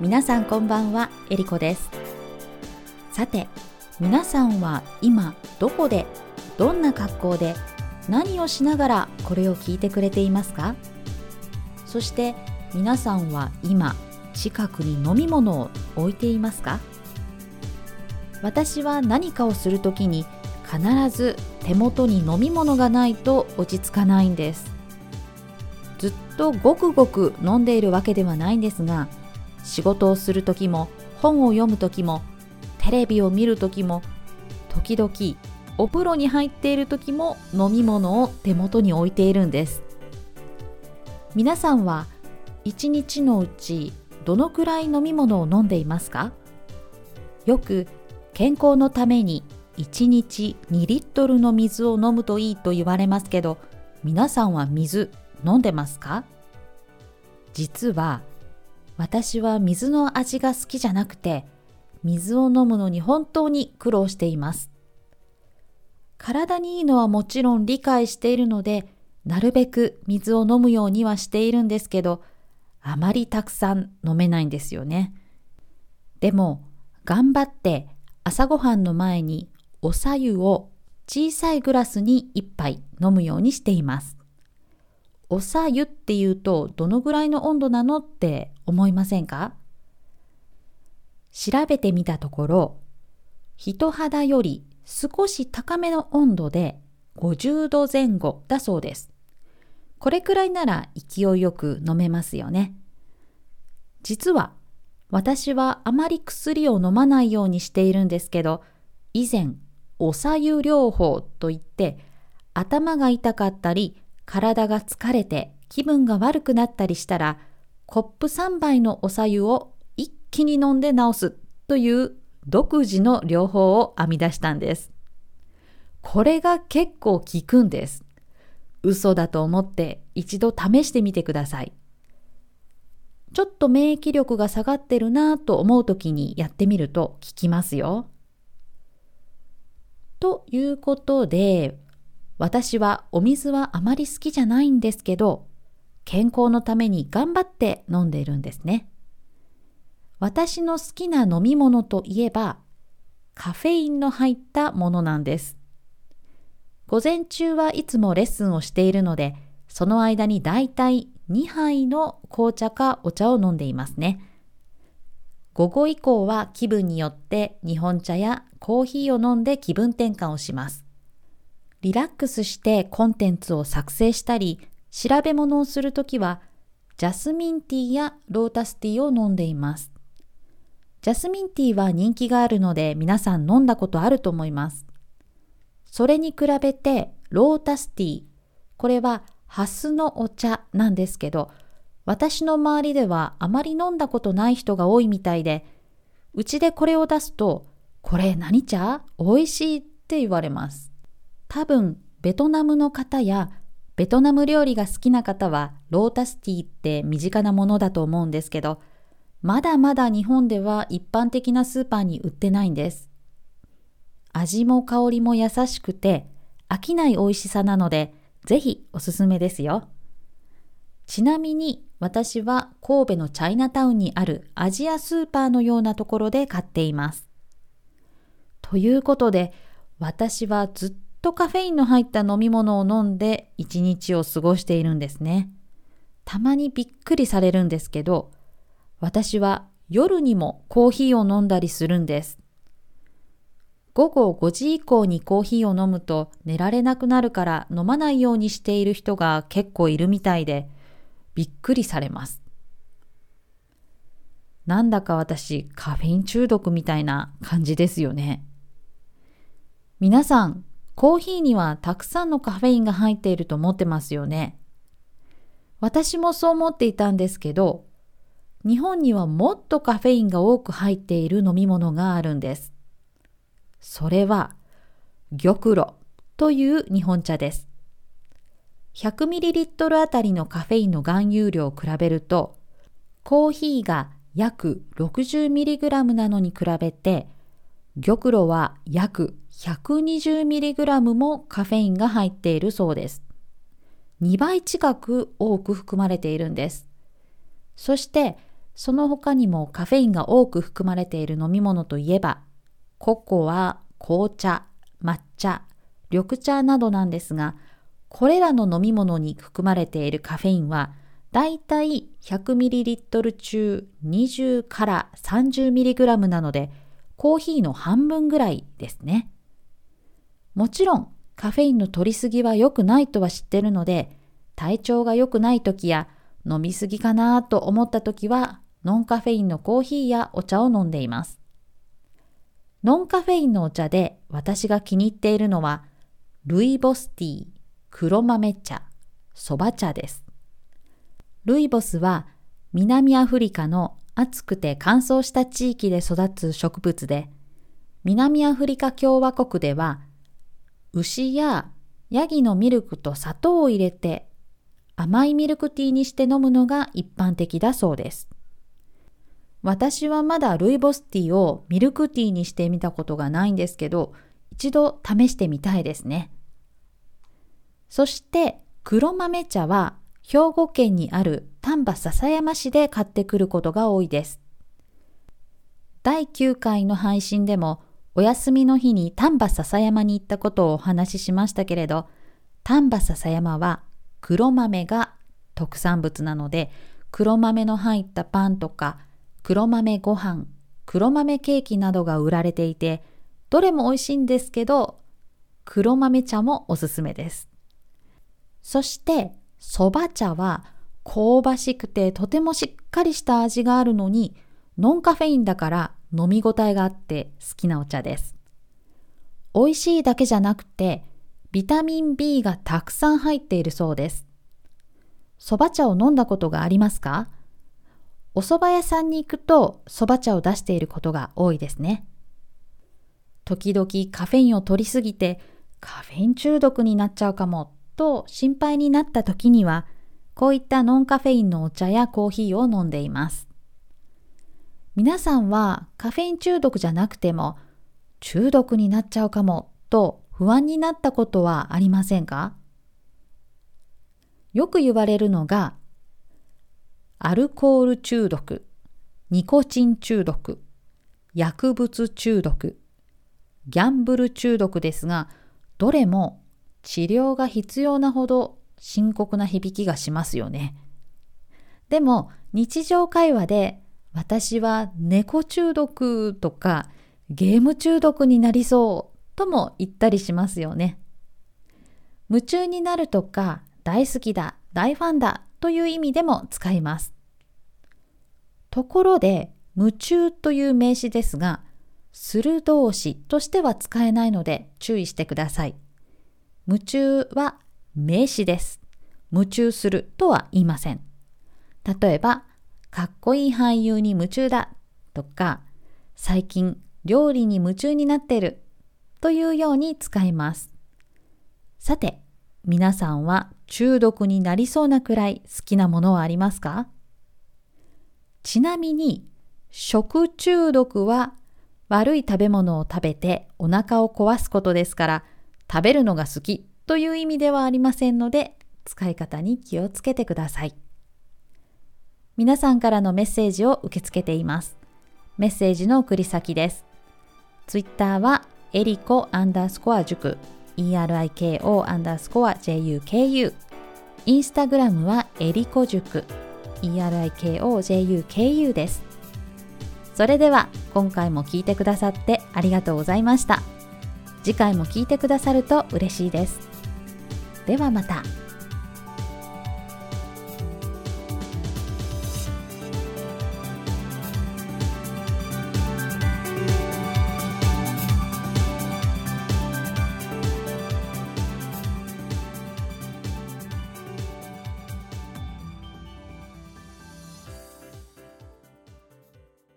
皆さんこんばんは、えりこです。さて、皆さんは今どこで、どんな格好で、何をしながらこれを聞いてくれていますか？そして皆さんは今近くに飲み物を置いていますか？私は何かをするときに必ず手元に飲み物がないと落ち着かないんです。ずっとごくごく飲んでいるわけではないんですが仕事をする時も本を読む時もテレビを見る時も時々お風呂に入っている時も飲み物を手元に置いているんです。皆さんは一日のうちどのくらい飲み物を飲んでいますか？よく健康のために1日2リットルの水を飲むといいと言われますけど皆さんは水飲んでますか？実は私は水の味が好きじゃなくて水を飲むのに本当に苦労しています。体にいいのはもちろん理解しているのでなるべく水を飲むようにはしているんですけどあまりたくさん飲めないんですよね。でも頑張って朝ごはんの前におさゆを小さいグラスに1杯飲むようにしています。おさゆっていうとどのぐらいの温度なのって思いませんか？調べてみたところ人肌より少し高めの温度で50度前後だそうです。これくらいなら勢いよく飲めますよね。実は私はあまり薬を飲まないようにしているんですけど以前おさゆ療法といって頭が痛かったり体が疲れて気分が悪くなったりしたらコップ3杯のおさゆを一気に飲んで治すという独自の療法を編み出したんです。これが結構効くんです。嘘だと思って一度試してみてください。ちょっと免疫力が下がってるなぁと思う時にやってみると効きますよ。ということで私はお水はあまり好きじゃないんですけど健康のために頑張って飲んでいるんですね。私の好きな飲み物といえばカフェインの入ったものなんです。午前中はいつもレッスンをしているのでその間にだいたい2杯の紅茶かお茶を飲んでいますね。午後以降は気分によって日本茶やコーヒーを飲んで気分転換をします。リラックスしてコンテンツを作成したり調べ物をするときはジャスミンティーやロータスティーを飲んでいます。ジャスミンティーは人気があるので皆さん飲んだことあると思います。それに比べてロータスティーこれはハスのお茶なんですけど私の周りではあまり飲んだことない人が多いみたいでうちでこれを出すとこれ何茶？美味しいって言われます。多分ベトナムの方やベトナム料理が好きな方はロータスティーって身近なものだと思うんですけどまだまだ日本では一般的なスーパーに売ってないんです。味も香りも優しくて飽きない美味しさなのでぜひおすすめですよ。ちなみに私は神戸のチャイナタウンにあるアジアスーパーのようなところで買っています。ということで私はずっとカフェインの入った飲み物を飲んで一日を過ごしているんですね。たまにびっくりされるんですけど、私は夜にもコーヒーを飲んだりするんです。午後5時以降にコーヒーを飲むと寝られなくなるから飲まないようにしている人が結構いるみたいで、びっくりされます。なんだか私カフェイン中毒みたいな感じですよね。皆さんコーヒーにはたくさんのカフェインが入っていると思ってますよね。私もそう思っていたんですけど、日本にはもっとカフェインが多く入っている飲み物があるんです。それは、玉露という日本茶です。100ml あたりのカフェインの含有量を比べると、コーヒーが約 60mg なのに比べて、玉露は約 120mg もカフェインが入っているそうです。2倍近く多く含まれているんです。そして、その他にもカフェインが多く含まれている飲み物といえば、ココア、紅茶、抹茶、緑茶などなんですが、これらの飲み物に含まれているカフェインは、だいたい 100ml 中20から 30mg なので、コーヒーの半分ぐらいですね。もちろん、カフェインの摂りすぎは良くないとは知ってるので、体調が良くない時や飲みすぎかなと思った時はノンカフェインのコーヒーやお茶を飲んでいます。ノンカフェインのお茶で私が気に入っているのは、ルイボスティー、黒豆茶、そば茶です。ルイボスは南アフリカの暑くて乾燥した地域で育つ植物で、南アフリカ共和国では牛やヤギのミルクと砂糖を入れて甘いミルクティーにして飲むのが一般的だそうです。私はまだルイボスティーをミルクティーにしてみたことがないんですけど、一度試してみたいですね。そして黒豆茶は兵庫県にある丹波篠山市で買ってくることが多いです。第9回の配信でもお休みの日に丹波篠山に行ったことをお話ししましたけれど、丹波篠山は黒豆が特産物なので、黒豆の入ったパンとか黒豆ご飯、黒豆ケーキなどが売られていて、どれも美味しいんですけど、黒豆茶もおすすめです。そして、蕎麦茶は香ばしくてとてもしっかりした味があるのに、ノンカフェインだから飲み応えがあって好きなお茶です。美味しいだけじゃなくて、ビタミン B がたくさん入っているそうです。蕎麦茶を飲んだことがありますか？お蕎麦屋さんに行くと蕎麦茶を出していることが多いですね。時々カフェインを取りすぎてカフェイン中毒になっちゃうかもと心配になった時にはこういったノンカフェインのお茶やコーヒーを飲んでいます。皆さんはカフェイン中毒じゃなくても中毒になっちゃうかもと不安になったことはありませんか？よく言われるのがアルコール中毒、ニコチン中毒、薬物中毒、ギャンブル中毒ですが、どれも治療が必要なほど深刻な響きがしますよね。でも日常会話で私は猫中毒とかゲーム中毒になりそうとも言ったりしますよね。夢中になるとか大好きだ、大ファンだという意味でも使います。ところで、夢中という名詞ですが、する動詞としては使えないので注意してください。夢中は名詞です。夢中するとは言いません。例えば、かっこいい俳優に夢中だとか、最近料理に夢中になってるというように使います。さて、皆さんは中毒になりそうなくらい好きなものはありますか？ちなみに食中毒は悪い食べ物を食べてお腹を壊すことですから食べるのが好きという意味ではありませんので使い方に気をつけてください。皆さんからのメッセージを受け付けています。メッセージの送り先です。ツイッターはエリコアンダースコア塾 ERIKO アンダースコア JUKU インスタグラムはエリコ塾 ERIKOJUKU です。それでは今回も聞いてくださってありがとうございました。次回も聞いてくださると嬉しいです。ではまた。